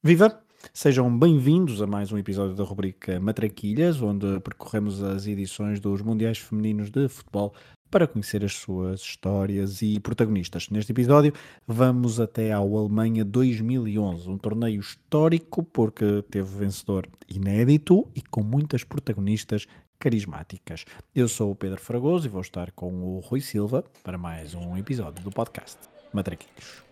Viva! Sejam bem-vindos a mais um episódio da rubrica Matraquilhas, onde percorremos as edições dos Mundiais Femininos de Futebol para conhecer as suas histórias e protagonistas. Neste episódio, vamos até ao Alemanha 2011, um torneio histórico porque teve vencedor inédito e com muitas protagonistas carismáticas. Eu sou o Pedro Fragoso e vou estar com o Rui Silva para mais um episódio do podcast Matraquilhos.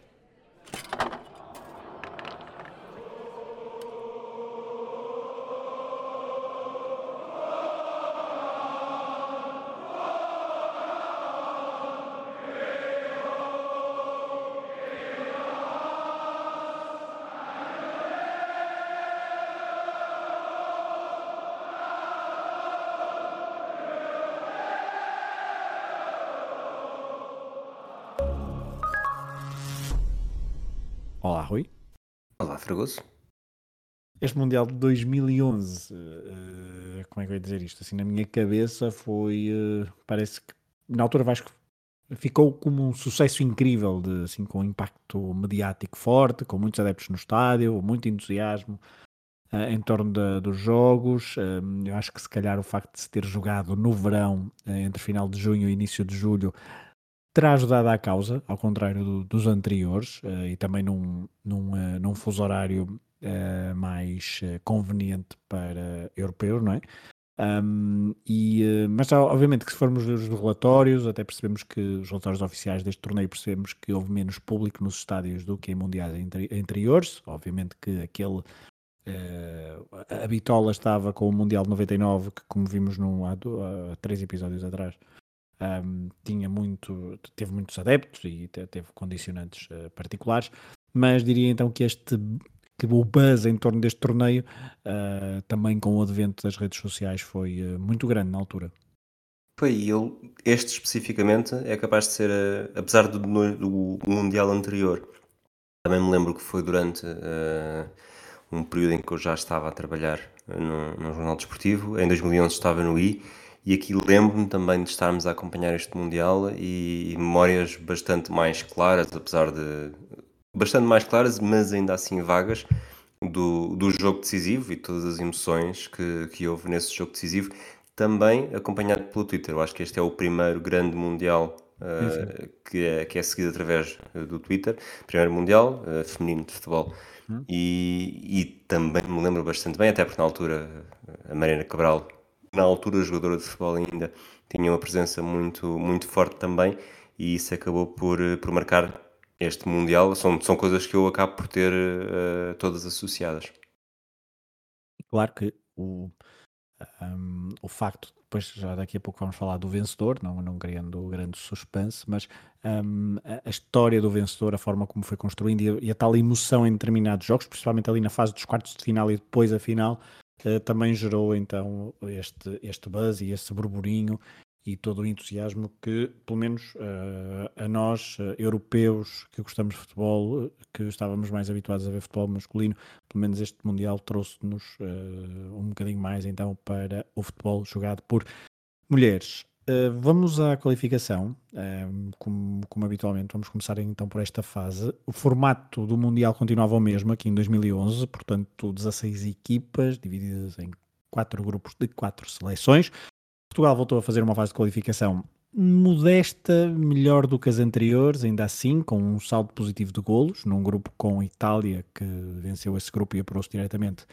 Mundial de 2011, eh, como é que eu ia dizer isto? Assim, na minha cabeça foi, eh, parece que na altura Vasco ficou como um sucesso incrível, de, assim, com um impacto mediático forte, com muitos adeptos no estádio, muito entusiasmo eh, em torno da- dos jogos. Eh, eu acho que se calhar o facto de se ter jogado no verão, entre final de junho e início de julho, terá ajudado à causa, ao contrário do- dos anteriores, eh, e também num, num, eh, num fuso horário eh, mais eh, conveniente para europeus, não é? Um, e, eh, mas obviamente que se formos ver os relatórios, até percebemos que os relatórios oficiais deste torneio percebemos que houve menos público nos estádios do que em mundiais anteri- anteriores. Obviamente que aquele eh, a Bitola estava com o Mundial de 99, que como vimos num, há, há três episódios atrás, um, tinha muito, teve muitos adeptos e te- teve condicionantes eh, particulares, mas diria então que este que o buzz em torno deste torneio, eh, também com o advento das redes sociais, foi eh, muito grande na altura. Foi este especificamente, é capaz de ser, eh, apesar do, no- do Mundial anterior, também me lembro que foi durante um período em que eu já estava a trabalhar num, num jornal desportivo. Em 2011 estava no I e aqui lembro-me também de estarmos a acompanhar este Mundial e, e memórias bastante mais claras, apesar de. Bastante mais claras, mas ainda assim vagas, do, do jogo decisivo e todas as emoções que, que houve nesse jogo decisivo, também acompanhado pelo Twitter. Eu acho que este é o primeiro grande Mundial uh, que, é, que é seguido através uh, do Twitter. Primeiro Mundial uh, feminino de futebol. E, e também me lembro bastante bem, até porque na altura a Mariana Cabral, na altura jogadora de futebol ainda, tinha uma presença muito, muito forte também e isso acabou por, eh, por marcar este Mundial. São, são coisas que eu acabo por ter uh, todas associadas. Claro que o, um, o facto, depois já daqui a pouco vamos falar do vencedor, não, não criando grande suspense, mas um, a, história do vencedor, a forma como foi construindo e a, e a, tal emoção em determinados jogos, principalmente ali na fase dos quartos de final e depois a final, uh, também gerou então este, este buzz e esse burburinho e todo o entusiasmo que, pelo menos uh, a nós, uh, europeus que gostamos de futebol, que estávamos mais habituados a ver futebol masculino, pelo menos este Mundial trouxe-nos uh, um bocadinho mais então para o futebol jogado por mulheres. vamos à qualificação, como, como, habitualmente, vamos começar então por esta fase. O formato do Mundial continuava o mesmo aqui em 2011, portanto 16 equipas divididas em quatro grupos de quatro seleções. Portugal voltou a fazer uma fase de qualificação modesta, melhor do que as anteriores, ainda assim, com um saldo positivo de golos, num grupo com Itália, que venceu esse grupo e apurou-se diretamente.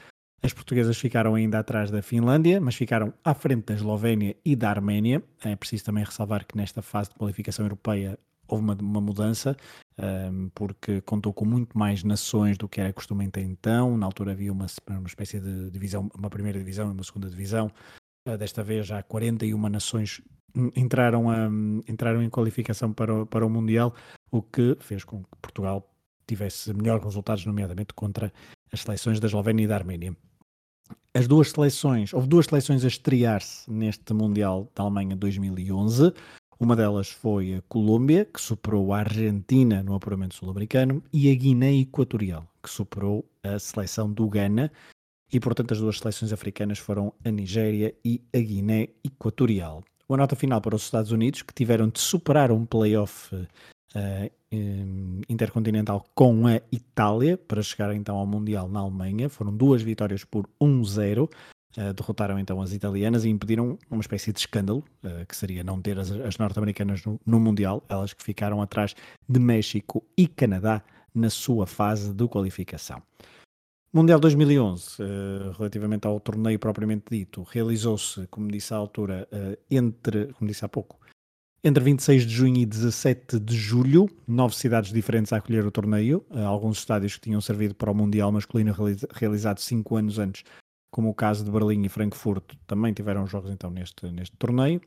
As portuguesas ficaram ainda atrás da Finlândia, mas ficaram à frente da Eslovénia e da Arménia. É preciso também ressalvar que nesta fase de qualificação europeia houve uma, uma mudança, um, porque contou com muito mais nações do que era costume até então. Na altura havia uma, uma espécie de divisão, uma primeira divisão e uma segunda divisão. Desta vez já 41 nações entraram, a, entraram em qualificação para o, para o Mundial, o que fez com que Portugal tivesse melhores resultados, nomeadamente contra as seleções da Eslovénia e da Arménia. As duas seleções, houve duas seleções a estrear-se neste Mundial da Alemanha 2011. Uma delas foi a Colômbia, que superou a Argentina no apuramento sul-americano, e a Guiné Equatorial, que superou a seleção do Ghana, e portanto as duas seleções africanas foram a Nigéria e a Guiné Equatorial. Uma nota final para os Estados Unidos, que tiveram de superar um playoff uh, intercontinental com a Itália para chegar então ao Mundial na Alemanha. Foram duas vitórias por 1-0. Uh, derrotaram então as italianas e impediram uma espécie de escândalo, uh, que seria não ter as, as norte-americanas no, no, Mundial, elas que ficaram atrás de México e Canadá na sua fase de qualificação. Mundial 2011, uh, relativamente ao torneio propriamente dito, realizou-se, como disse à altura, entre, como disse há pouco, entre 26 de junho e 17 de julho, nove cidades diferentes a acolher o torneio, alguns estádios que tinham servido para o Mundial masculino realizado cinco anos antes como o caso de Berlim e Frankfurt, também tiveram jogos então neste, neste torneio.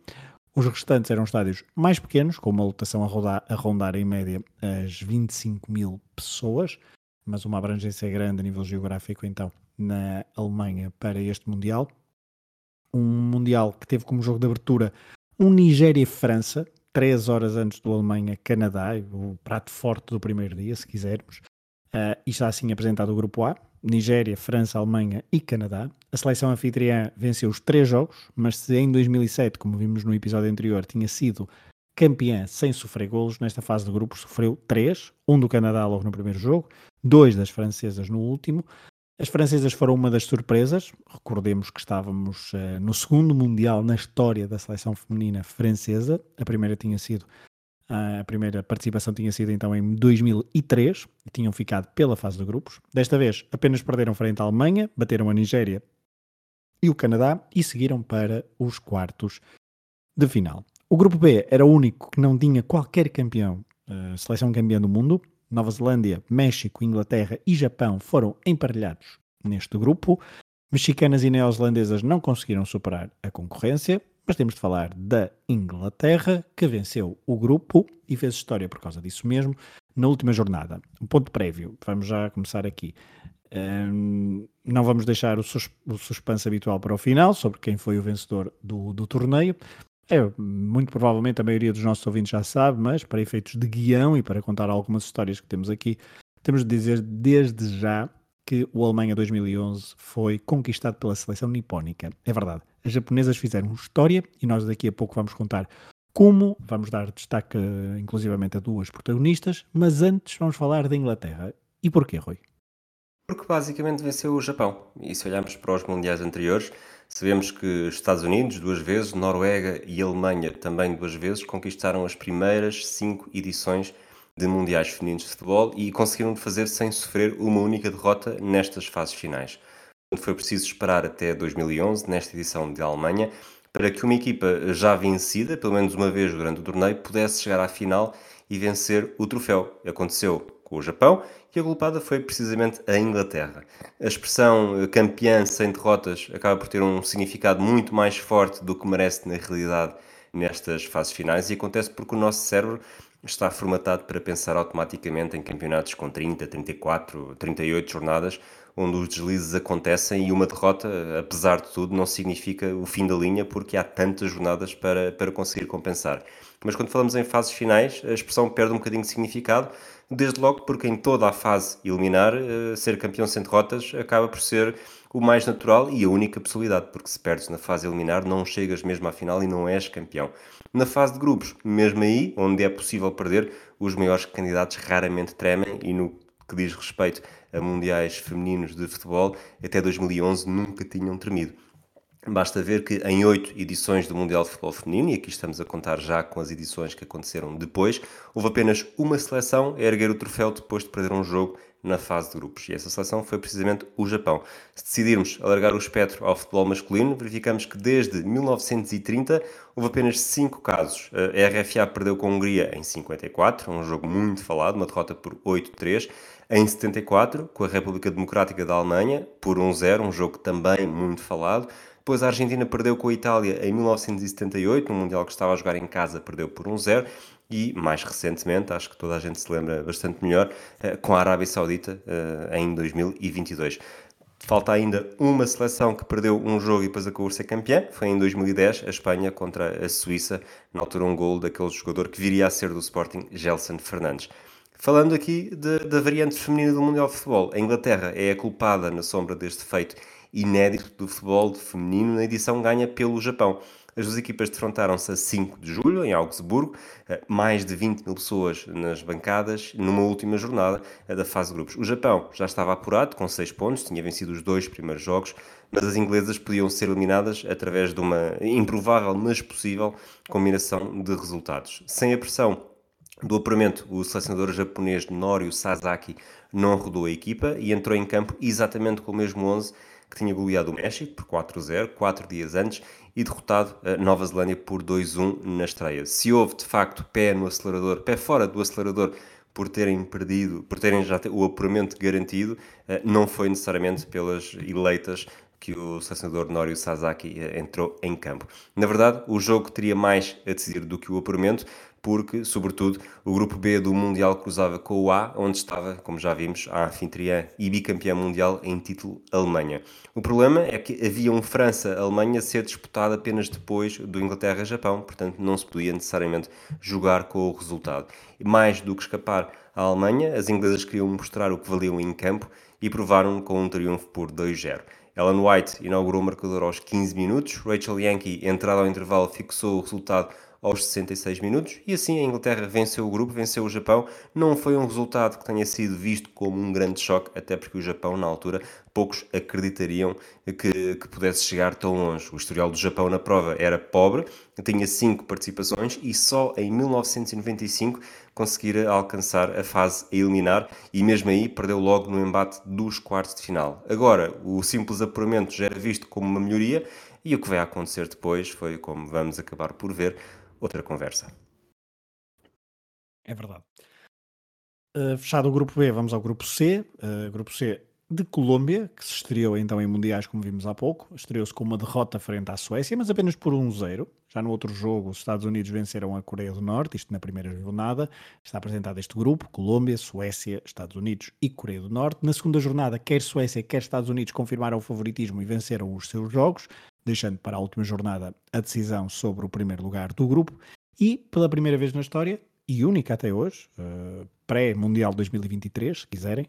Os restantes eram estádios mais pequenos, com uma lotação a, rodar, a rondar em média as 25 mil pessoas, mas uma abrangência grande a nível geográfico então na Alemanha para este Mundial. Um Mundial que teve como jogo de abertura um Nigéria-França, três horas antes do Alemanha-Canadá, o prato forte do primeiro dia, se quisermos. Uh, e está assim apresentado o grupo A, Nigéria, França, Alemanha e Canadá. A seleção anfitriã venceu os três jogos, mas se em 2007, como vimos no episódio anterior, tinha sido campeã sem sofrer golos, nesta fase de grupos sofreu três, um do Canadá logo no primeiro jogo, dois das francesas no último. As francesas foram uma das surpresas, recordemos que estávamos uh, no segundo Mundial na história da seleção feminina francesa, a primeira tinha sido a primeira participação tinha sido então em 2003 e tinham ficado pela fase de grupos. Desta vez apenas perderam frente à Alemanha, bateram a Nigéria e o Canadá e seguiram para os quartos de final. O grupo B era o único que não tinha qualquer campeão, uh, seleção campeã do mundo. Nova Zelândia, México, Inglaterra e Japão foram emparelhados neste grupo. Mexicanas e neozelandesas não conseguiram superar a concorrência mas temos de falar da Inglaterra, que venceu o grupo e fez história por causa disso mesmo na última jornada. Um ponto prévio, vamos já começar aqui. Um, não vamos deixar o, sus o, suspense habitual para o final sobre quem foi o vencedor do, do torneio. É, muito provavelmente a maioria dos nossos ouvintes já sabe, mas para efeitos de guião e para contar algumas histórias que temos aqui, temos de dizer desde já que o Alemanha 2011 foi conquistado pela seleção nipónica. É verdade, as japonesas fizeram história e nós daqui a pouco vamos contar como, vamos dar destaque inclusivamente a duas protagonistas, mas antes vamos falar da Inglaterra. E porquê, Rui? Porque basicamente venceu o Japão. E se olharmos para os mundiais anteriores, sabemos que Estados Unidos duas vezes, Noruega e Alemanha também duas vezes conquistaram as primeiras cinco edições de mundiais femininos de futebol e conseguiram fazer sem sofrer uma única derrota nestas fases finais foi preciso esperar até 2011, nesta edição de Alemanha, para que uma equipa já vencida, pelo menos uma vez durante o torneio, pudesse chegar à final e vencer o troféu. Aconteceu com o Japão e a culpada foi precisamente a Inglaterra. A expressão eh, campeã sem derrotas acaba por ter um significado muito mais forte do que merece na realidade nestas fases finais e acontece porque o nosso cérebro está formatado para pensar automaticamente em campeonatos com 30, 34, 38 jornadas, onde os deslizes acontecem e uma derrota, apesar de tudo, não significa o fim da linha porque há tantas jornadas para, para conseguir compensar. Mas quando falamos em fases finais, a expressão perde um bocadinho de significado, desde logo porque em toda a fase eliminar, eh, ser campeão sem derrotas acaba por ser o mais natural e a única possibilidade, porque se perdes na fase eliminar não chegas mesmo à final e não és campeão. Na fase de grupos, mesmo aí, onde é possível perder, os maiores candidatos raramente tremem e no que diz respeito a mundiais femininos de futebol, até 2011 nunca tinham tremido. Basta ver que em oito edições do Mundial de Futebol Feminino, e aqui estamos a contar já com as edições que aconteceram depois, houve apenas uma seleção a erguer o troféu depois de perder um jogo na fase de grupos. E essa seleção foi precisamente o Japão. Se decidirmos alargar o espectro ao futebol masculino, verificamos que desde 1930 houve apenas 5 casos. A RFA perdeu com a Hungria em 54, um jogo muito falado, uma derrota por 8-3. Em 74, com a República Democrática da Alemanha, por 1-0, um jogo também muito falado. Depois a Argentina perdeu com a Itália em 1978, no Mundial que estava a jogar em casa, perdeu por 1-0 e, mais recentemente, acho que toda a gente se lembra bastante melhor, eh, com a Arábia Saudita eh, em 2022. Falta ainda uma seleção que perdeu um jogo e depois acabou por ser campeã. Foi em 2010, a Espanha contra a Suíça, na altura um gol daquele jogador que viria a ser do Sporting, Gelson Fernandes. Falando aqui de, da variante feminina do Mundial de Futebol, a Inglaterra é a culpada na sombra deste feito inédito do futebol feminino na edição ganha pelo Japão. As duas equipas defrontaram-se a 5 de julho, em Augsburgo, eh, mais de 20 mil pessoas nas bancadas, numa última jornada eh, da fase de grupos. O Japão já estava apurado, com 6 pontos, tinha vencido os dois primeiros jogos, mas as inglesas podiam ser eliminadas através de uma improvável, mas possível, combinação de resultados. Sem a pressão do apuramento, o selecionador japonês Norio Sasaki não rodou a equipa e entrou em campo exatamente com o mesmo 11 que tinha goleado o México por 4-0, quatro dias antes, e derrotado a Nova Zelândia por 2-1 na estreia. Se houve, de facto, pé no acelerador, pé fora do acelerador, por terem perdido, por terem já o apuramento garantido, eh, não foi necessariamente pelas eleitas que o selecionador Norio Sasaki eh, entrou em campo. Na verdade, o jogo teria mais a decidir do que o apuramento, porque, sobretudo, o grupo B do Mundial cruzava com o A, onde estava, como já vimos, a anfitriã e bicampeã mundial em título Alemanha. O problema é que havia um França-Alemanha a ser disputado apenas depois do Inglaterra-Japão, portanto não se podia necessariamente jogar com o resultado. Mais do que escapar à Alemanha, as inglesas queriam mostrar o que valiam em campo e provaram com um triunfo por 2-0. Ellen White inaugurou o marcador aos 15 minutos, Rachel Yankee, entrada ao intervalo, fixou o resultado aos 66 minutos e assim a Inglaterra venceu o grupo, venceu o Japão. Não foi um resultado que tenha sido visto como um grande choque, até porque o Japão, na altura, poucos acreditariam que, que pudesse chegar tão longe. O historial do Japão na prova era pobre, tinha cinco participações e só em 1995 conseguira alcançar a fase a eliminar e mesmo aí perdeu logo no embate dos quartos de final. Agora, o simples apuramento já era visto como uma melhoria e o que vai acontecer depois foi, como vamos acabar por ver, outra conversa. É verdade. Uh, fechado o grupo B, vamos ao grupo C. Uh, grupo C de Colômbia, que se estreou então em Mundiais, como vimos há pouco. Estreou-se com uma derrota frente à Suécia, mas apenas por 1-0. Já no outro jogo, os Estados Unidos venceram a Coreia do Norte, isto na primeira jornada. Está apresentado este grupo: Colômbia, Suécia, Estados Unidos e Coreia do Norte. Na segunda jornada, quer Suécia, quer Estados Unidos confirmaram o favoritismo e venceram os seus jogos, deixando para a última jornada a decisão sobre o primeiro lugar do grupo. E, pela primeira vez na história, e única até hoje, uh, pré-Mundial 2023, se quiserem,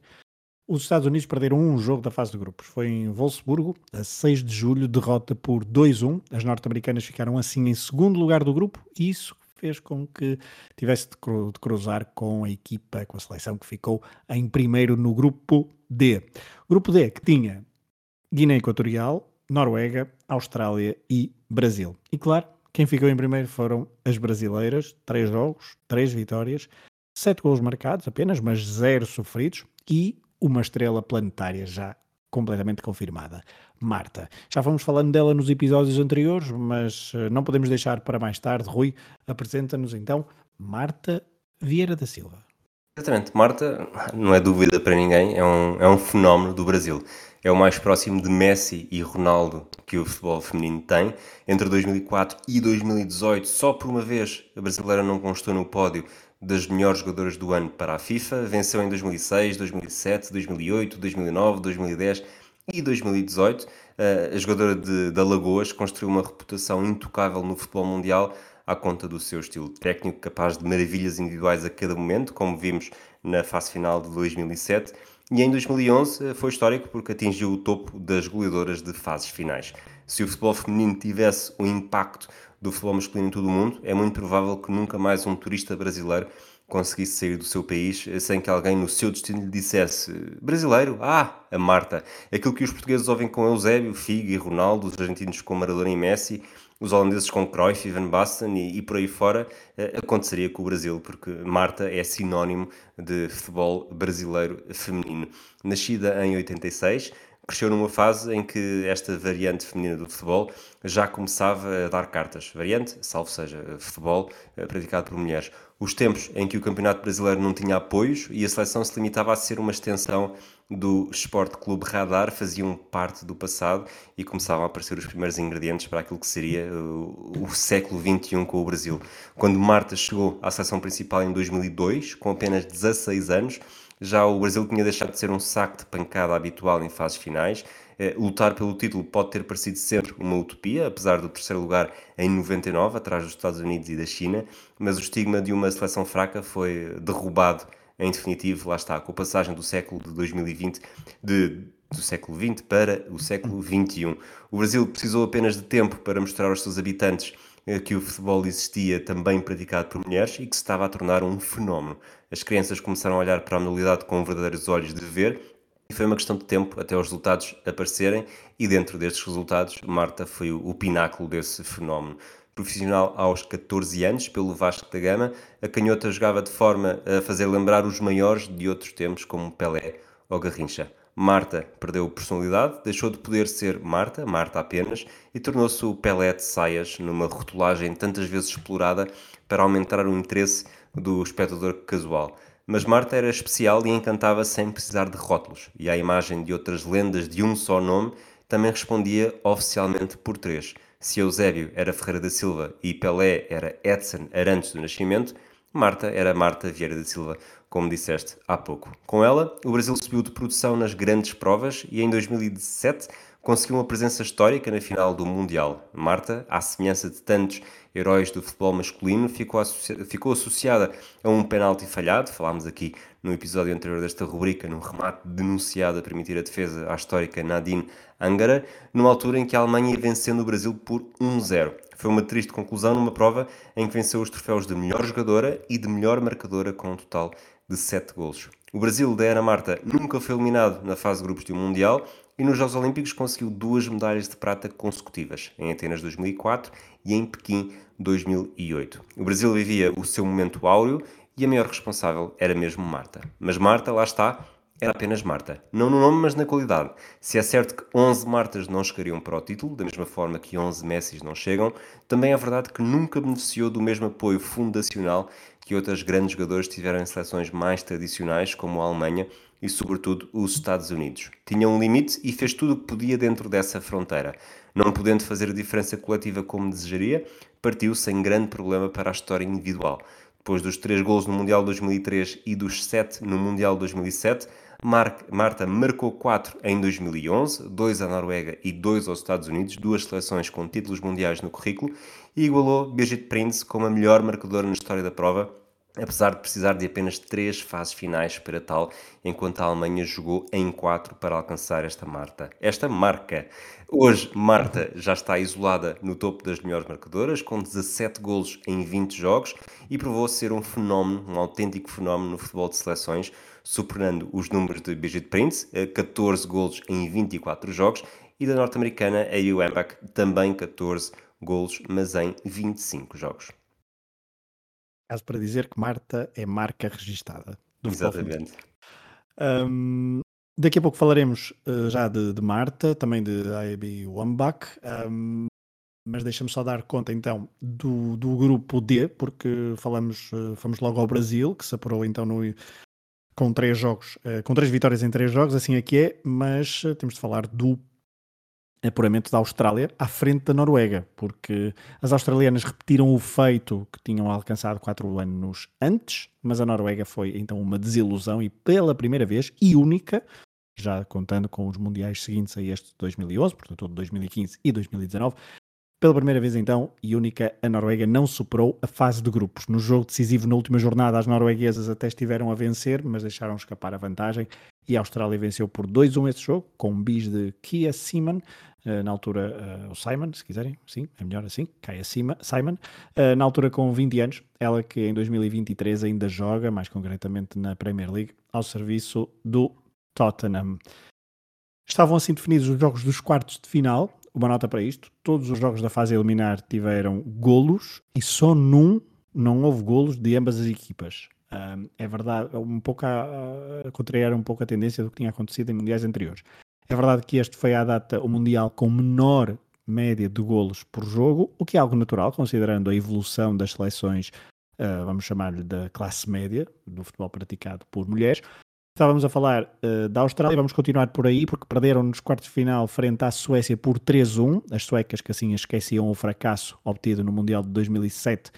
os Estados Unidos perderam um jogo da fase de grupos. Foi em Wolfsburgo, a 6 de julho, derrota por 2-1. As norte-americanas ficaram assim em segundo lugar do grupo e isso fez com que tivesse de cruzar com a equipa, com a seleção que ficou em primeiro no grupo D. Grupo D que tinha Guiné Equatorial, Noruega, Austrália e Brasil. E claro, quem ficou em primeiro foram as brasileiras, três jogos, três vitórias, sete gols marcados apenas, mas zero sofridos e uma estrela planetária já completamente confirmada. Marta. Já fomos falando dela nos episódios anteriores, mas eh, não podemos deixar para mais tarde. Rui, apresenta-nos então Marta Vieira da Silva. Exatamente. Marta, não é dúvida para ninguém, é um, é um fenómeno do Brasil. É o mais próximo de Messi e Ronaldo que o futebol feminino tem. Entre 2004 e 2018, só por uma vez a brasileira não constou no pódio das melhores jogadoras do ano para a FIFA. Venceu em 2006, 2007, 2008, 2009, 2010 e 2018. Eh, a jogadora de, de Alagoas construiu uma reputação intocável no futebol mundial à conta do seu estilo técnico, capaz de maravilhas individuais a cada momento, como vimos na fase final de 2007. E em 2011 eh, foi histórico porque atingiu o topo das goleadoras de fases finais. Se o futebol feminino tivesse o impacto do futebol masculino em todo o mundo, é muito provável que nunca mais um turista brasileiro conseguisse sair do seu país sem que alguém no seu destino lhe dissesse brasileiro, ah, a Marta. Aquilo que os portugueses ouvem com Eusébio, Figo e Ronaldo, os argentinos com Maradona e Messi, os holandeses com Cruyff e Van Basten e, e por aí fora, eh, aconteceria com o Brasil, porque Marta é sinónimo de futebol brasileiro feminino. Nascida em 86, cresceu numa fase em que esta variante feminina do futebol já começava a dar cartas. Variante, salvo seja, futebol eh, praticado por mulheres. Os tempos em que o Campeonato Brasileiro não tinha apoios e a seleção se limitava a ser uma extensão do Sport Clube Radar faziam parte do passado e começavam a aparecer os primeiros ingredientes para aquilo que seria o, o século XXI com o Brasil. Quando Marta chegou à seleção principal em 2002, com apenas 16 anos, já o Brasil tinha deixado de ser um saco de pancada habitual em fases finais. Eh, lutar pelo título pode ter parecido sempre uma utopia, apesar do terceiro lugar em 99, atrás dos Estados Unidos e da China, mas o estigma de uma seleção fraca foi derrubado em definitivo, lá está, com a passagem do século de 2020, de do século XX para o século XXI. O Brasil precisou apenas de tempo para mostrar aos seus habitantes eh, que o futebol existia também praticado por mulheres e que se estava a tornar um fenómeno. As crianças começaram a olhar para a modalidade com verdadeiros olhos de ver e foi uma questão de tempo até os resultados aparecerem e dentro destes resultados Marta foi o, pináculo desse fenómeno. Profissional aos 14 anos pelo Vasco da Gama, a canhota jogava de forma a fazer lembrar os maiores de outros tempos como Pelé ou Garrincha. Marta perdeu personalidade, deixou de poder ser Marta, Marta apenas, e tornou-se o Pelé de saias numa rotulagem tantas vezes explorada para aumentar o interesse do espectador casual. Mas Marta era especial e encantava sem precisar de rótulos, e à imagem de outras lendas de um só nome, também respondia oficialmente por três. Se Eusébio era Ferreira da Silva e Pelé era Edson Arantes do Nascimento, Marta era Marta Vieira da Silva, como disseste há pouco. Com ela, o Brasil subiu de produção nas grandes provas e em 2017 conseguiu uma presença histórica na final do Mundial. Marta, à semelhança de tantos heróis do futebol masculino, ficou, ficou associada a um penalti falhado, falámos aqui no episódio anterior desta rubrica, num remate denunciado a permitir a defesa à histórica Nadine Angara, numa altura em que a Alemanha ia vencendo o Brasil por 1-0. Foi uma triste conclusão numa prova em que venceu os troféus de melhor jogadora e de melhor marcadora com um total de 7 golos. O Brasil da Ana Marta nunca foi eliminado na fase de grupos de um Mundial e nos Jogos Olímpicos conseguiu duas medalhas de prata consecutivas, em Atenas 2004 e em Pequim 2008. O Brasil vivia o seu momento áureo e a maior responsável era mesmo Marta. Mas Marta, lá está, era apenas Marta. Não no nome, mas na qualidade. Se é certo que 11 Martas não chegariam para o título, da mesma forma que 11 Messis não chegam, também é verdade que nunca beneficiou do mesmo apoio fundacional que outros grandes jogadores tiveram em seleções mais tradicionais, como a Alemanha e, sobretudo, os Estados Unidos. Tinha um limite e fez tudo o que podia dentro dessa fronteira. Não podendo fazer a diferença coletiva como desejaria, partiu sem grande problema para a história individual. Depois dos 3 gols no Mundial 2003 e dos 7 no Mundial 2007, Mar Marta marcou 4 em 2011, 2 à Noruega e 2 aos Estados Unidos, duas seleções com títulos mundiais no currículo, e igualou Birgit Prince como a melhor marcadora na história da prova, apesar de precisar de apenas três fases finais para tal, enquanto a Alemanha jogou em quatro para alcançar esta marca. Esta marca. Hoje, Marta já está isolada no topo das melhores marcadoras, com 17 golos em 20 jogos, e provou ser um fenómeno, um autêntico fenómeno no futebol de seleções, superando os números de Brigitte Prince, 14 eh, golos em 24 jogos, e da norte-americana a Embach, também 14 golos, mas em 25 jogos. Caso para dizer que Marta é marca registada. Exatamente. Um, daqui a pouco falaremos uh, já de, de, Marta, também de AEB Wambach, um, mas deixa-me só dar conta então do, do grupo D, porque falamos, uh, fomos logo ao Brasil, que se apurou então no, com três jogos, uh, com três vitórias em três jogos, assim aqui é, mas temos de falar do apuramento da Austrália à frente da Noruega, porque as australianas repetiram o feito que tinham alcançado quatro anos antes, mas a Noruega foi então uma desilusão e pela primeira vez e única, já contando com os mundiais seguintes a este de 2011, portanto de 2015 e 2019, pela primeira vez então e única, a Noruega não superou a fase de grupos. No jogo decisivo na última jornada, as norueguesas até estiveram a vencer, mas deixaram escapar a vantagem e a Austrália venceu por 2-1 esse jogo, com um bis de Kia Simon, uh, na altura, uh, o Simon, se quiserem, sim, é melhor assim, Kia Simon, uh, na altura com 20 anos, ela que em 2023 ainda joga, mais concretamente na Premier League, ao serviço do Tottenham. Estavam assim definidos os jogos dos quartos de final. Uma nota para isto: todos os jogos da fase eliminar tiveram golos e só num não houve golos de ambas as equipas. É verdade, um pouco a, a contrariar um pouco a tendência do que tinha acontecido em mundiais anteriores. É verdade que este foi à data o mundial com menor média de golos por jogo, o que é algo natural, considerando a evolução das seleções, uh, vamos chamar-lhe da classe média, do futebol praticado por mulheres. Estávamos a falar uh, da Austrália, vamos continuar por aí, porque perderam nos quartos de final frente à Suécia por 3-1. As suecas que assim esqueciam o fracasso obtido no Mundial de 2007,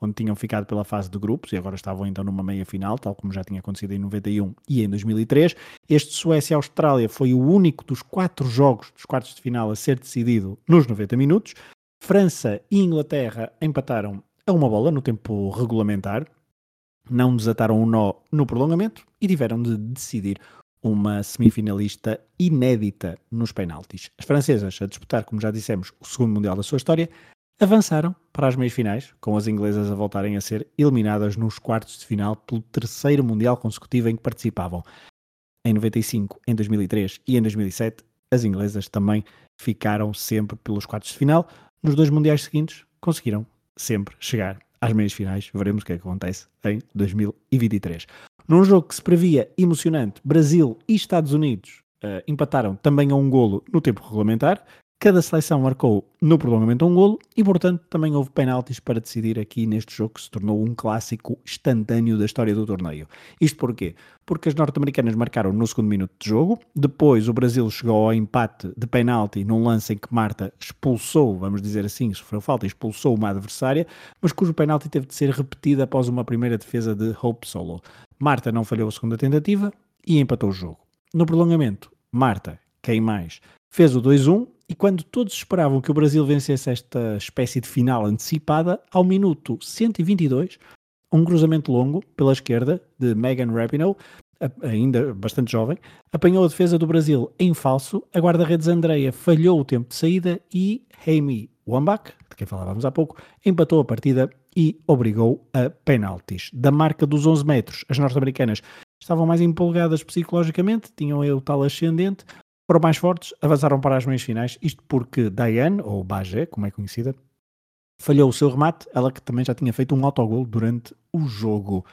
onde tinham ficado pela fase de grupos e agora estavam então numa meia final, tal como já tinha acontecido em 91 e em 2003. Este Suécia-Austrália foi o único dos quatro jogos dos quartos de final a ser decidido nos 90 minutos. França e Inglaterra empataram a uma bola no tempo regulamentar, não desataram um nó no prolongamento e tiveram de decidir uma semifinalista inédita nos penaltis. As francesas, a disputar, como já dissemos, o segundo Mundial da sua história, avançaram para as meias finais, com as inglesas a voltarem a ser eliminadas nos quartos de final pelo terceiro Mundial consecutivo em que participavam. Em 95, em 2003 e em 2007, as inglesas também ficaram sempre pelos quartos de final. Nos dois Mundiais seguintes, conseguiram sempre chegar às meias finais. Veremos o que, é que acontece em 2023. Num jogo que se previa emocionante, Brasil e Estados Unidos uh, empataram também a um golo no tempo regulamentar. Cada seleção marcou no prolongamento um golo e, portanto, também houve penaltis para decidir aqui neste jogo que se tornou um clássico instantâneo da história do torneio. Isto porquê? Porque as norte-americanas marcaram no segundo minuto de jogo, depois o Brasil chegou ao empate de penalti num lance em que Marta expulsou, vamos dizer assim, sofreu falta, expulsou uma adversária, mas cujo penalti teve de ser repetido após uma primeira defesa de Hope Solo. Marta não falhou a segunda tentativa e empatou o jogo. No prolongamento, Marta, quem mais, fez o 2-1 e quando todos esperavam que o Brasil vencesse esta espécie de final antecipada, ao minuto 122, um cruzamento longo pela esquerda de Megan Rapinoe, ainda bastante jovem, apanhou a defesa do Brasil em falso, a guarda-redes Andreia falhou o tempo de saída e Amy Wambach, de quem falávamos há pouco, empatou a partida e obrigou a penaltis. Da marca dos 11 metros, as norte-americanas estavam mais empolgadas psicologicamente, tinham o tal ascendente, foram mais fortes, avançaram para as meias finais, isto porque Diane, ou Bagé, como é conhecida, falhou o seu remate, ela que também já tinha feito um autogol durante o jogo.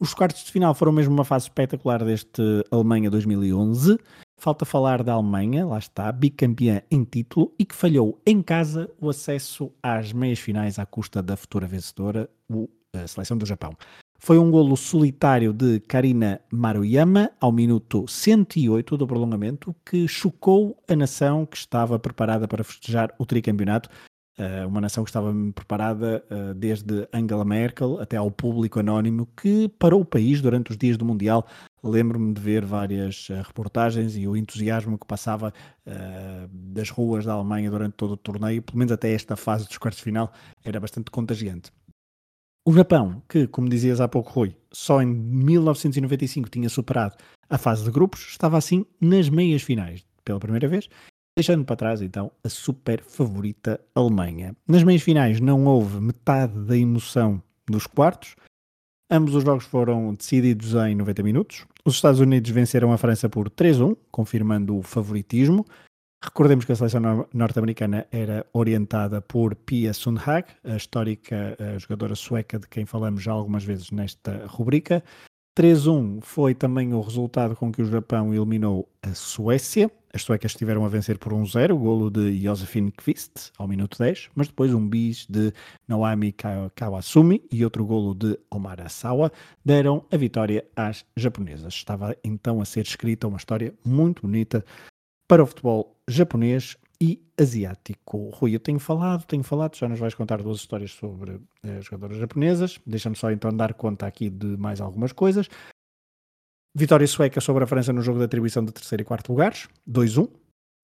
Os quartos de final foram mesmo uma fase espetacular deste Alemanha 2011. Falta falar da Alemanha, lá está, bicampeã em título e que falhou em casa o acesso às meias finais à custa da futura vencedora, a seleção do Japão. Foi um golo solitário de Karina Maruyama ao minuto 108 do prolongamento que chocou a nação que estava preparada para festejar o tricampeonato. Uh, uma nação que estava preparada uh, desde Angela Merkel até ao público anónimo que parou o país durante os dias do Mundial. Lembro-me de ver várias uh, reportagens e o entusiasmo que passava das ruas da Alemanha durante todo o torneio, pelo menos até esta fase dos quartos de final, era bastante contagiante. O Japão, que, como dizias há pouco, Rui, só em 1995 tinha superado a fase de grupos, estava assim nas meias finais pela primeira vez, deixando para trás então a super favorita Alemanha. Nas meias finais não houve metade da emoção dos quartos. Ambos os jogos foram decididos em 90 minutos. Os Estados Unidos venceram a França por 3-1, confirmando o favoritismo. Recordemos que a seleção norte-americana era orientada por Pia Sundhag, a histórica a jogadora sueca de quem falamos já algumas vezes nesta rubrica. 3-1 foi também o resultado com que o Japão eliminou a Suécia. As suecas estiveram a vencer por 1-0, o golo de Josefine Kvist ao minuto 10, mas depois um bis de Naomi Kawasumi e outro golo de Omar Asawa deram a vitória às japonesas. Estava então a ser escrita uma história muito bonita para o futebol japonês e asiático. Rui, eu tenho falado, tenho falado, já nos vais contar duas histórias sobre eh, jogadoras japonesas. Deixa-me só então dar conta aqui de mais algumas coisas. Vitória sueca sobre a França no jogo de atribuição de terceiro e quarto lugares, 2-1.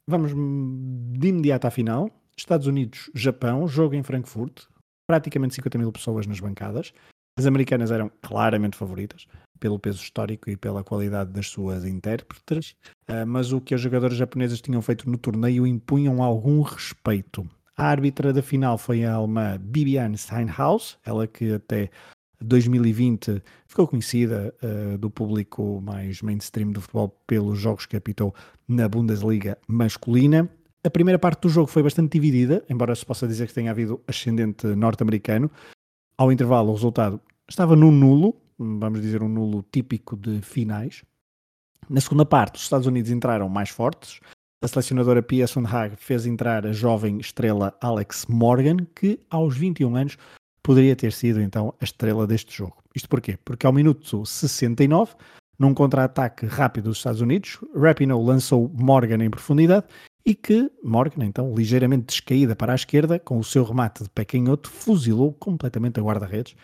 Vamos de imediato à final. Estados Unidos, Japão, jogo em Frankfurt, praticamente 50 mil pessoas nas bancadas. As americanas eram claramente favoritas pelo peso histórico e pela qualidade das suas intérpretes, uh, mas o que as jogadoras japonesas tinham feito no torneio impunham algum respeito. A árbitra da final foi a alemã Bibiane Steinhaus, ela que até 2020 ficou conhecida uh, do público mais mainstream do futebol pelos jogos que apitou na Bundesliga masculina. A primeira parte do jogo foi bastante dividida, embora se possa dizer que tenha havido ascendente norte-americano. Ao intervalo, o resultado estava no nulo, vamos dizer, um nulo típico de finais. Na segunda parte, os Estados Unidos entraram mais fortes. A selecionadora Pia Sundhag fez entrar a jovem estrela Alex Morgan, que aos 21 anos poderia ter sido então a estrela deste jogo. Isto porquê? Porque ao minuto 69, num contra-ataque rápido dos Estados Unidos, Rapinoe lançou Morgan em profundidade e que Morgan, então ligeiramente descaída para a esquerda, com o seu remate de pé canhoto, fuzilou completamente a guarda-redes,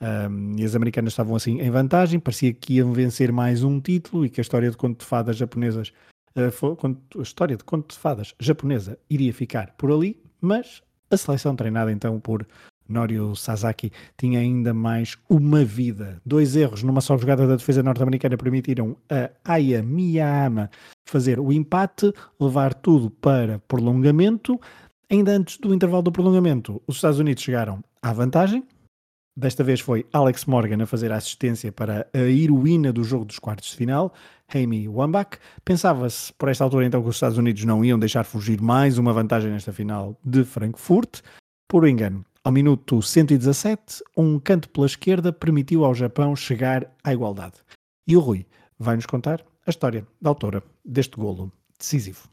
um, e as americanas estavam assim em vantagem, parecia que iam vencer mais um título e que a história de conto de fadas japonesas, uh, a história de conto de fadas japonesa iria ficar por ali, mas a seleção treinada então por Norio Sasaki tinha ainda mais uma vida. Dois erros numa só jogada da defesa norte-americana permitiram a Aya Miyama fazer o empate, levar tudo para prolongamento. Ainda antes do intervalo do prolongamento, os Estados Unidos chegaram à vantagem. Desta vez foi Alex Morgan a fazer a assistência para a heroína do jogo dos quartos de final, Amy Wambach. Pensava-se por esta altura então que os Estados Unidos não iam deixar fugir mais uma vantagem nesta final de Frankfurt. Por engano, ao minuto 117, um canto pela esquerda permitiu ao Japão chegar à igualdade. E o Rui vai-nos contar a história da autora deste golo decisivo.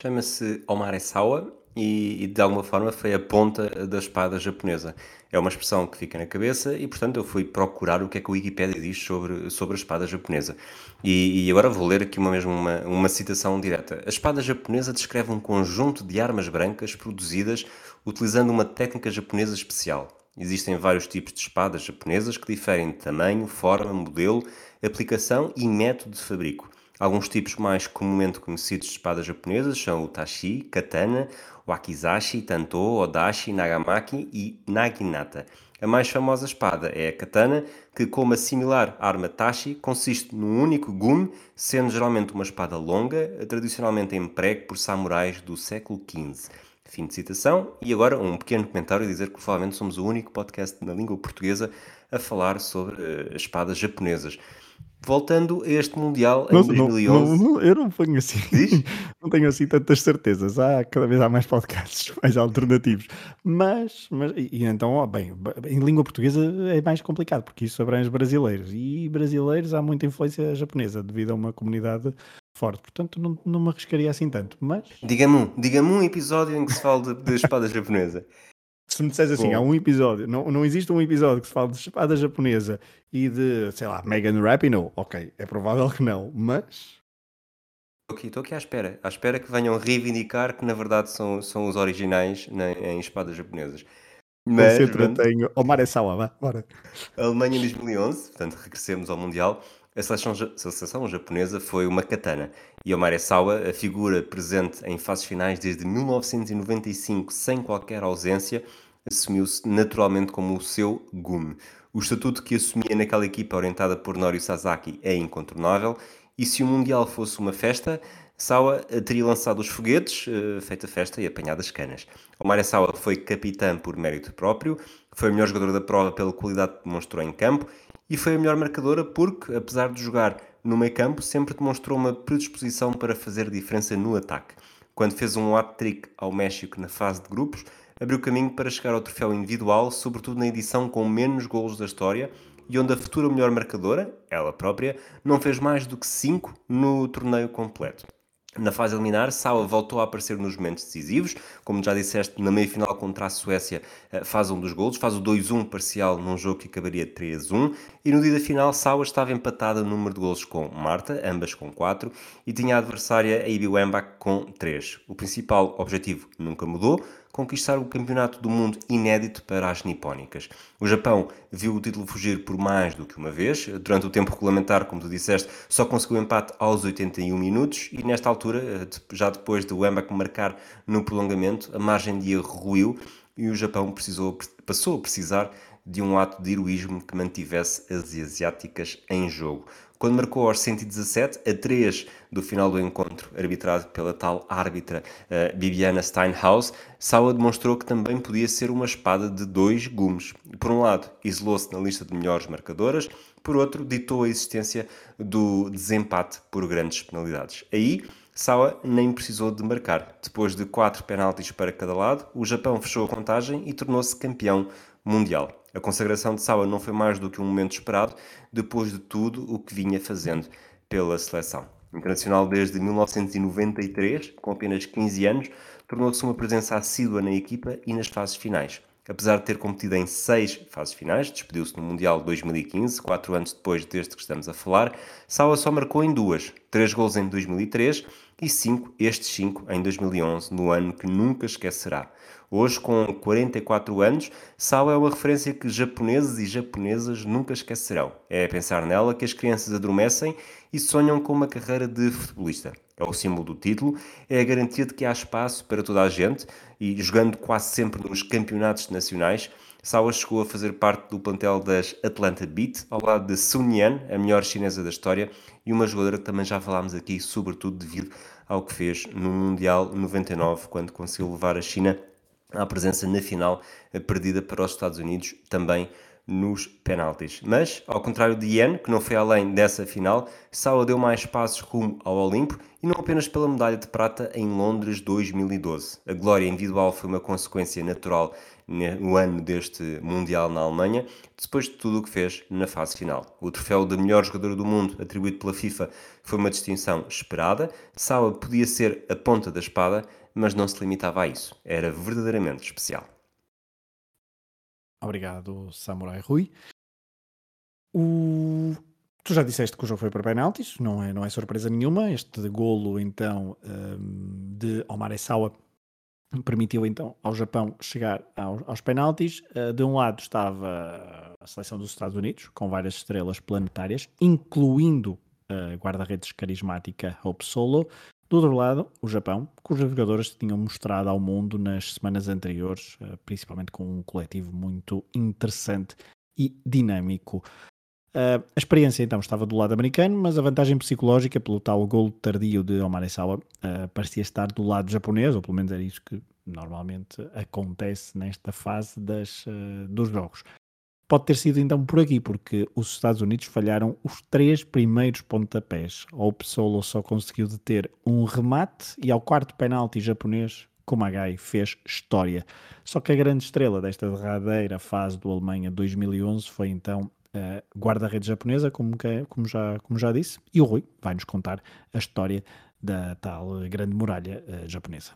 Chama-se Omar Essawa e, e, de alguma forma foi a ponta da espada japonesa. É uma expressão que fica na cabeça e, portanto, eu fui procurar o que é que a Wikipédia diz sobre, sobre a espada japonesa. E, e agora vou ler aqui uma, mesmo uma, uma citação direta. A espada japonesa descreve um conjunto de armas brancas produzidas utilizando uma técnica japonesa especial. Existem vários tipos de espadas japonesas que diferem de tamanho, forma, modelo, aplicação e método de fabrico. Alguns tipos mais comumente conhecidos de espadas japonesas são o tashi, katana, wakizashi, tanto, odashi, nagamaki e naginata. A mais famosa espada é a katana, que, como a similar arma tashi, consiste num único gume, sendo geralmente uma espada longa, tradicionalmente empregue por samurais do século XV. Fim de citação. E agora um pequeno comentário a dizer que provavelmente somos o único podcast na língua portuguesa a falar sobre uh, espadas japonesas. Voltando a este Mundial em não, 2011. Não, não, eu não ponho assim. não tenho assim tantas certezas. Há, cada vez há mais podcasts mais alternativos. Mas, mas e, então, bem, em língua portuguesa é mais complicado, porque isso abrange brasileiros. E brasileiros há muita influência japonesa devido a uma comunidade forte. Portanto, não, não me arriscaria assim tanto. Mas. Diga-me um, diga um episódio em que se fala de, de espada japonesa. Se me disseres assim, Bom. há um episódio, não, não existe um episódio que se fala de espada japonesa e de, sei lá, Megan Rapinoe, ok, é provável que não, mas... Estou aqui, estou aqui à espera, à espera que venham reivindicar que na verdade são, são os originais na, em espadas japonesas. Mas, Você tenho Omar Essawa, vá, bora. Alemanha em 2011, portanto regressemos ao Mundial, a seleção, a seleção japonesa foi uma katana e Omar Essawa, a figura presente em fases finais desde 1995 sem qualquer ausência, assumiu-se naturalmente como o seu gume. O estatuto que assumia naquela equipa orientada por Norio Sasaki é incontornável e se o Mundial fosse uma festa, Sawa teria lançado os foguetes, eh, feito a festa e apanhado as canas. Omar Sawa foi capitã por mérito próprio, foi o melhor jogador da prova pela qualidade que demonstrou em campo e foi a melhor marcadora porque, apesar de jogar no meio campo, sempre demonstrou uma predisposição para fazer diferença no ataque. Quando fez um hat-trick ao México na fase de grupos, abriu caminho para chegar ao troféu individual, sobretudo na edição com menos golos da história, e onde a futura melhor marcadora, ela própria, não fez mais do que 5 no torneio completo. Na fase eliminar, Sawa voltou a aparecer nos momentos decisivos, como já disseste, na meia-final contra a Suécia eh, faz um dos golos, faz o 2-1 parcial num jogo que acabaria 3-1, e no dia da final Sawa estava empatada no número de golos com Marta, ambas com 4, e tinha a adversária a Ibi Wembach com 3. O principal objetivo nunca mudou, conquistar o campeonato do mundo inédito para as nipónicas. O Japão viu o título fugir por mais do que uma vez. Durante o tempo regulamentar, como tu disseste, só conseguiu empate aos 81 minutos e nesta altura, eh, já depois de Wembach marcar no prolongamento, a margem de erro ruiu e o Japão precisou, passou a precisar de um ato de heroísmo que mantivesse as asiáticas em jogo quando marcou aos 117 a 3 do final do encontro, arbitrado pela tal árbitra Bibiana Steinhaus, Sawa demonstrou que também podia ser uma espada de dois gumes. Por um lado, isolou-se na lista de melhores marcadoras, por outro, ditou a existência do desempate por grandes penalidades. Aí, Sawa nem precisou de marcar. Depois de quatro penaltis para cada lado, o Japão fechou a contagem e tornou-se campeão mundial. A consagração de Sawa não foi mais do que um momento esperado, depois de tudo o que vinha fazendo pela seleção. Internacional desde 1993, com apenas 15 anos, tornou-se uma presença assídua na equipa e nas fases finais. Apesar de ter competido em seis fases finais, despediu-se no Mundial 2015, quatro anos depois deste que estamos a falar, Sawa só marcou em duas, três gols em 2003 e cinco, estes cinco, em 2011, no ano que nunca esquecerá. Hoje, com 44 anos, Sao é uma referência que japoneses e japonesas nunca esquecerão. É a pensar nela que as crianças adormecem e sonham com uma carreira de futebolista. É o símbolo do título, é a garantia de que há espaço para toda a gente e jogando quase sempre nos campeonatos nacionais, Sawa chegou a fazer parte do plantel das Atlanta Beat, ao lado de Sun Yan, a melhor chinesa da história, e uma jogadora que também já falámos aqui, sobretudo devido ao que fez no Mundial 99, quando conseguiu levar a China à presença na final, perdida para os Estados Unidos, também nos penaltis. Mas, ao contrário de Yen, que não foi além dessa final, Sawa deu mais passos rumo ao Olimpo e não apenas pela medalha de prata em Londres 2012. A glória individual foi uma consequência natural no ano deste Mundial na Alemanha, depois de tudo o que fez na fase final. O troféu de melhor jogador do mundo, atribuído pela FIFA, foi uma distinção esperada. Sawa podia ser a ponta da espada, mas não se limitava a isso. Era verdadeiramente especial. Obrigado, Samurai Rui. O... Tu já disseste que o jogo foi para penaltis, não é, não é surpresa nenhuma. Este golo, então, um, de Omar Essawa permitiu, então, ao Japão chegar aos, penaltis. Uh, de um lado estava a seleção dos Estados Unidos, com várias estrelas planetárias, incluindo a guarda-redes carismática Hope Solo. Do outro lado, o Japão, cujos jogadores tinham mostrado ao mundo nas semanas anteriores, eh, principalmente com um coletivo muito interessante e dinâmico. Uh, a experiência então estava do lado americano, mas a vantagem psicológica pelo tal gol tardio de Omar Esawa uh, parecia estar do lado japonês, ou pelo menos era isso que normalmente acontece nesta fase das, dos jogos pode ter sido então por aqui, porque os Estados Unidos falharam os três primeiros pontapés. O Solo só conseguiu deter um remate e ao quarto penalti japonês, Kumagai fez história. Só que a grande estrela desta derradeira fase do Alemanha 2011 foi então a guarda-redes japonesa, como, que, como, já, como já disse, e o Rui vai-nos contar a história da tal grande muralha uh, japonesa.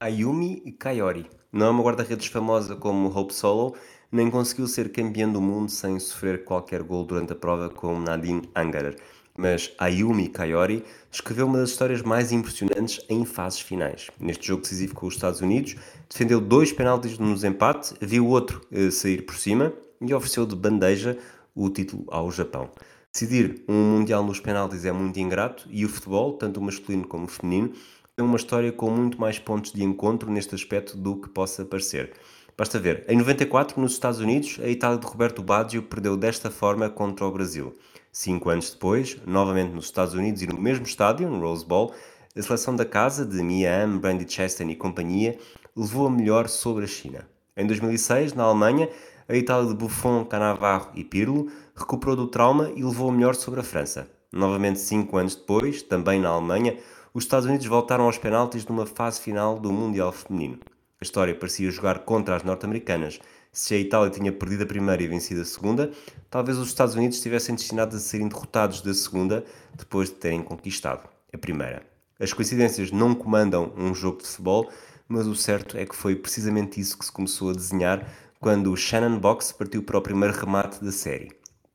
Ayumi Kayori não é uma guarda-redes famosa como Hope Solo, nem conseguiu ser campeão do mundo sem sofrer qualquer gol durante a prova como Nadine Angerer. Mas Ayumi Kayori escreveu uma das histórias mais impressionantes em fases finais. Neste jogo decisivo com os Estados Unidos, defendeu dois penaltis nos empate, viu outro eh, sair por cima e ofereceu de bandeja o título ao Japão. Decidir um Mundial nos penaltis é muito ingrato e o futebol, tanto masculino como feminino, tem uma história com muito mais pontos de encontro neste aspecto do que possa parecer. Basta ver, em 94, nos Estados Unidos, a Itália de Roberto Baggio perdeu desta forma contra o Brasil. Cinco anos depois, novamente nos Estados Unidos e no mesmo estádio, no Rose Bowl, a seleção da casa, de Mia Hamm, Brandy Chastain e companhia, levou a melhor sobre a China. Em 2006, na Alemanha, a Itália de Buffon, Cannavaro e Pirlo recuperou do trauma e levou a melhor sobre a França. Novamente, cinco anos depois, também na Alemanha, os Estados Unidos voltaram aos penaltis numa fase final do Mundial Feminino. A história parecia jogar contra as norte-americanas. Se a Itália tinha perdido a primeira e vencido a segunda, talvez os Estados Unidos estivessem destinados a serem derrotados da segunda depois de terem conquistado a primeira. As coincidências não comandam um jogo de futebol, mas o certo é que foi precisamente isso que se começou a desenhar quando o Shannon Box partiu para o primeiro remate da série.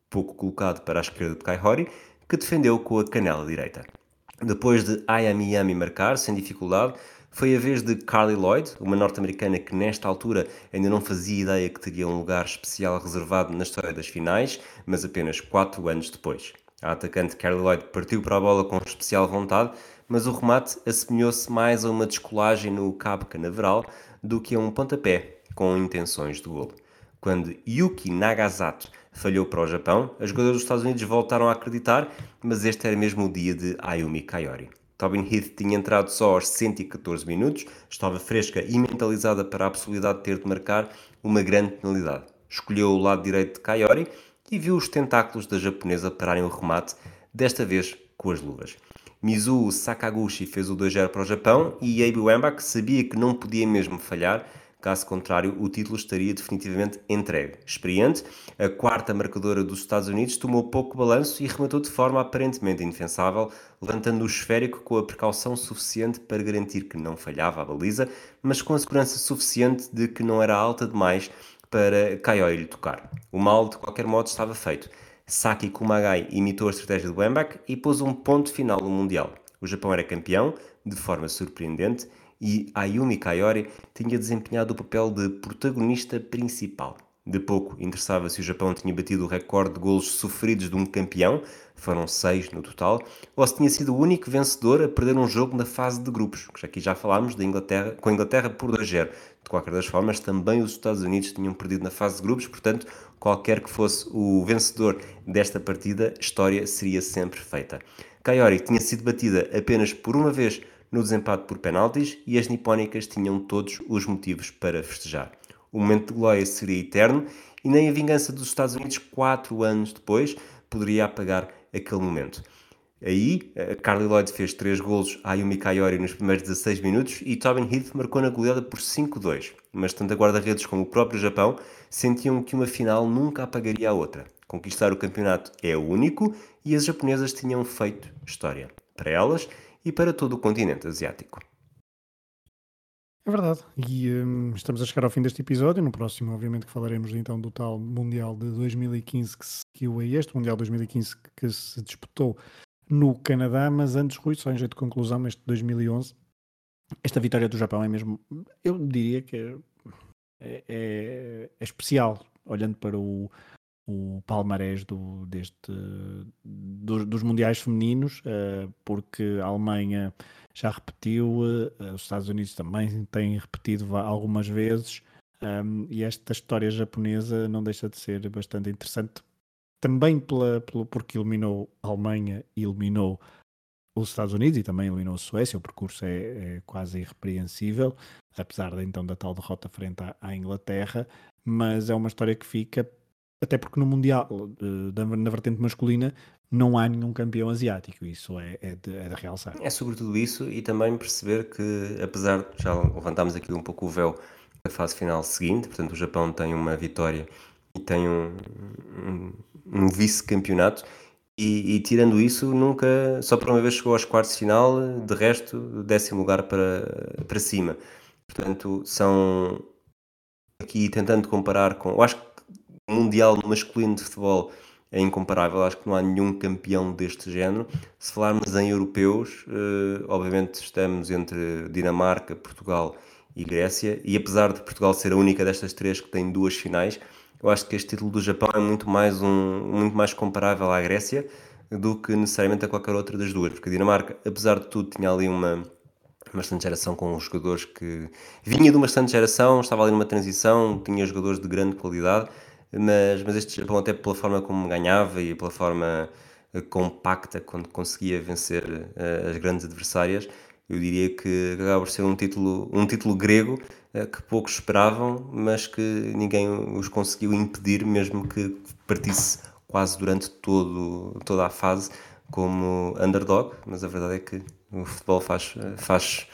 Pouco colocado para a esquerda de Kaihori, que defendeu com a canela direita. Depois de Ayami Yami marcar, sem dificuldade, foi a vez de Carly Lloyd, uma norte-americana que nesta altura ainda não fazia ideia que teria um lugar especial reservado na história das finais, mas apenas 4 anos depois. A atacante Carly Lloyd partiu para a bola com especial vontade, mas o remate assemelhou-se mais a uma descolagem no cabo canaveral do que a um pontapé com intenções de golo. Quando Yuki Nagasato falhou para o Japão, as jogadoras dos Estados Unidos voltaram a acreditar, mas este era mesmo o dia de Ayumi Kayori. Tobin Heath tinha entrado só aos 114 minutos, estava fresca e mentalizada para a possibilidade de ter de marcar uma grande penalidade. Escolheu o lado direito de Kayori e viu os tentáculos da japonesa pararem o remate, desta vez com as luvas. Mizuo Sakaguchi fez o 2-0 para o Japão e Abe Wambach sabia que não podia mesmo falhar Caso contrário, o título estaria definitivamente entregue. Experiente, a quarta marcadora dos Estados Unidos tomou pouco balanço e rematou de forma aparentemente indefensável, levantando o esférico com a precaução suficiente para garantir que não falhava a baliza, mas com a segurança suficiente de que não era alta demais para Kaioi lhe tocar. O mal, de qualquer modo, estava feito. Saki Kumagai imitou a estratégia de Wembach e pôs um ponto final no Mundial. O Japão era campeão, de forma surpreendente, e Ayumi Kayori tinha desempenhado o papel de protagonista principal. De pouco interessava se o Japão tinha batido o recorde de golos sofridos de um campeão, foram seis no total, ou se tinha sido o único vencedor a perder um jogo na fase de grupos, que aqui já falámos da Inglaterra, com a Inglaterra por 2-0. De qualquer das formas, também os Estados Unidos tinham perdido na fase de grupos, portanto, qualquer que fosse o vencedor desta partida, história seria sempre feita. Kaiori tinha sido batida apenas por uma vez no desempate por penaltis e as nipónicas tinham todos os motivos para festejar. O momento de glória seria eterno e nem a vingança dos Estados Unidos, quatro anos depois, poderia apagar aquele momento. Aí, Carly Lloyd fez 3 golos a Ayumi Kaiori nos primeiros 16 minutos e Tobin Heath marcou na goleada por 5-2. Mas tanto a guarda-redes como o próprio Japão sentiam que uma final nunca apagaria a outra. Conquistar o campeonato é único e as japonesas tinham feito história. Para elas e para todo o continente asiático. É verdade. E hum, estamos a chegar ao fim deste episódio. No próximo, obviamente, que falaremos então do tal Mundial de 2015 que seguiu a este, Mundial 2015 que se disputou no Canadá, mas antes, Rui, só em jeito de conclusão, este 2011, esta vitória do Japão é mesmo, eu diria que é, é, é especial, olhando para o, o palmarés do, deste, do, dos mundiais femininos, uh, porque a Alemanha já repetiu, uh, os Estados Unidos também têm repetido algumas vezes, ehm, e esta história japonesa não deixa de ser bastante interessante também pela, pelo, porque eliminou a Alemanha e eliminou os Estados Unidos e também eliminou a Suécia, o percurso é, é quase irrepreensível, apesar de, então da tal derrota frente à, à, Inglaterra, mas é uma história que fica, até porque no Mundial, uh, na vertente masculina, não há nenhum campeão asiático, isso é, é, de, é de realçar. É sobretudo isso e também perceber que, apesar, já levantámos aqui um pouco o véu da fase final seguinte, portanto o Japão tem uma vitória e tem um, um, um vice-campeonato. E, e, tirando isso, nunca, só por uma vez chegou aos quartos de final, de resto, décimo lugar para, para cima. Portanto, são aqui tentando comparar com. Eu acho que Mundial masculino de futebol é incomparável, acho que não há nenhum campeão deste género. Se falarmos em europeus, eh, obviamente estamos entre Dinamarca, Portugal e Grécia, e apesar de Portugal ser a única destas três que tem duas finais, eu acho que este título do Japão é muito mais, um, muito mais comparável à Grécia do que necessariamente a qualquer outra das duas, porque a Dinamarca, apesar de tudo, tinha ali uma, uma excelente geração com jogadores que vinha de uma excelente geração, estava ali numa transição, tinha jogadores de grande qualidade, mas, mas este Japão, até pela forma como ganhava e pela forma eh, compacta quando conseguia vencer uh, as grandes adversárias, eu diria que acaba por ser um título, um título grego eh, que poucos esperavam, mas que ninguém os conseguiu impedir, mesmo que partisse quase durante todo, toda a fase como underdog. Mas a verdade é que o futebol faz, faz,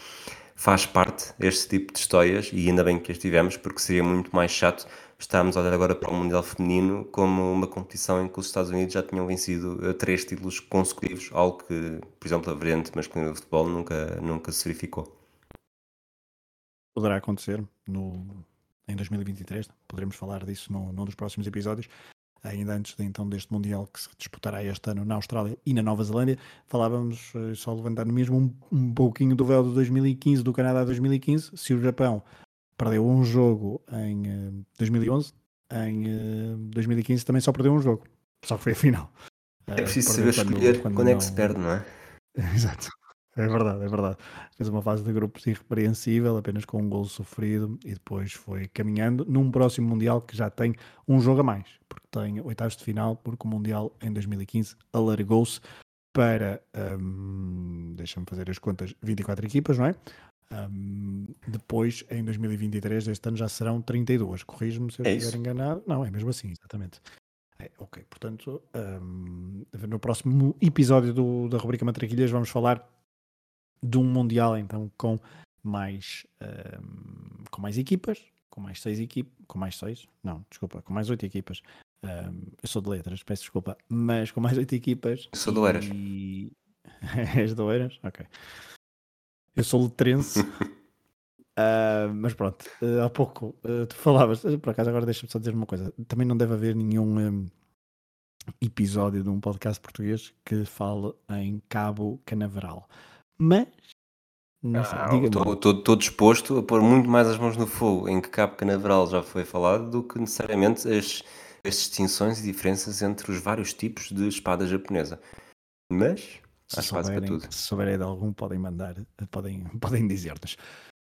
faz parte este tipo de histórias e ainda bem que as tivemos, porque seria muito mais chato estarmos a olhar agora para o Mundial Feminino como uma competição em que os Estados Unidos já tinham vencido eh, três títulos consecutivos, algo que, por exemplo, a variante masculina do futebol nunca, nunca se verificou poderá acontecer no, em 2023. Poderemos falar disso num, num dos próximos episódios. Ainda antes de, então deste Mundial que se disputará este ano na Austrália e na Nova Zelândia, falávamos, eh, só levantando mesmo um, um pouquinho do véu de 2015, do Canadá 2015. Se o Japão perdeu um jogo em uh, 2011, em uh, 2015 também só perdeu um jogo, só foi a final. É preciso saber escolher quando, quando, é que se perde, não é? Exato. É verdade, é verdade. Fez uma fase de grupos irrepreensível, apenas com um gol sofrido e depois foi caminhando num próximo Mundial que já tem um jogo a mais, porque tem oitavos de final, porque o Mundial em 2015 alargou-se para, um, deixa-me fazer as contas, 24 equipas, não é? Um, depois, em 2023, este ano já serão 32. Corrijo-me se eu é estiver enganado. Não, é mesmo assim, exatamente. É, ok, portanto, um, no próximo episódio do, da rubrica Matraquilhas vamos falar de um Mundial, então, com mais, um, com mais equipas, com mais seis equipas, com mais seis, não, desculpa, com mais oito equipas. Um, eu sou de letras, peço desculpa, mas com mais oito equipas. Eu sou de Oeiras. E... És de Oeiras? Ok. Eu sou letrense. Uh, mas pronto, uh, há pouco uh, tu falavas, por acaso agora deixa-me só dizer uma coisa, também não deve haver nenhum um, episódio de um podcast português que fale em Cabo Canaveral. Mas Não estou disposto a pôr muito mais as mãos no fogo em que Cabo Canaveral já foi falado do que necessariamente as, as distinções e diferenças entre os vários tipos de espada japonesa. Mas Se souberem, se souberem de algum, podem mandar, podem, podem dizer-nos.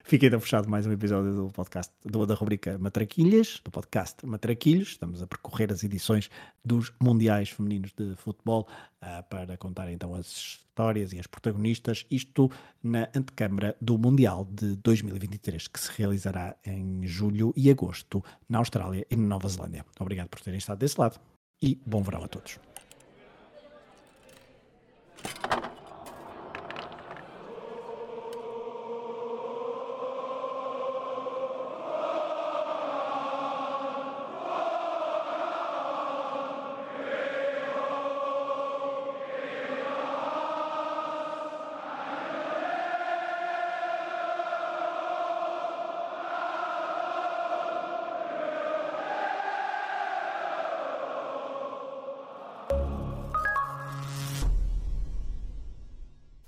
Fica então fechado mais um episódio do podcast, do- da rubrica Matraquilhas, do podcast Matraquilhos. Estamos a percorrer as edições dos Mundiais Femininos de Futebol ah, para contar então as histórias e as protagonistas. Isto na antecâmara do Mundial de 2023, que se realizará em julho e agosto na Austrália e na Nova Zelândia. Obrigado por terem estado desse lado e bom verão a todos.